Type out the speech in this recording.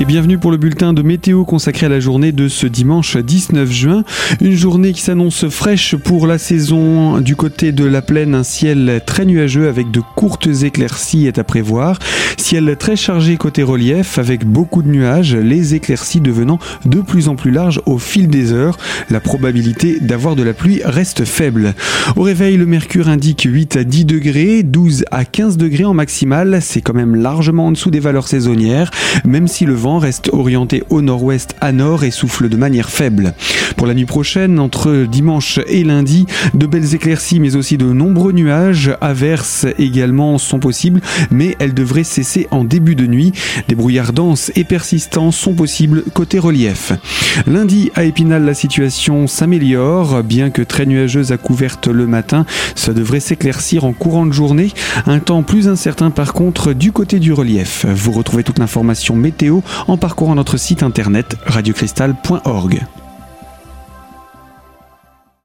et bienvenue pour le bulletin de météo consacré à la journée de ce dimanche 19 juin. Une journée qui s'annonce fraîche pour la saison du côté de la plaine, un ciel très nuageux avec de courtes éclaircies est à prévoir. Ciel très chargé côté relief avec beaucoup de nuages, les éclaircies devenant de plus en plus larges au fil des heures. La probabilité d'avoir de la pluie reste faible. Au réveil, le mercure indique 8 à 10 degrés, 12 à 15 degrés en maximal. C'est quand même largement en dessous des valeurs saisonnières, même si le reste orienté au nord-ouest à nord et souffle de manière faible. Pour la nuit prochaine, entre dimanche et lundi, de belles éclaircies mais aussi de nombreux nuages, averses également sont possibles, mais elles devraient cesser en début de nuit. Des brouillards denses et persistants sont possibles côté relief. Lundi, à Épinal, la situation s'améliore, bien que très nuageuse à couverte le matin, ça devrait s'éclaircir en courant de journée. Un temps plus incertain par contre du côté du relief. Vous retrouvez toute l'information météo en parcourant notre site internet radiocristal.org.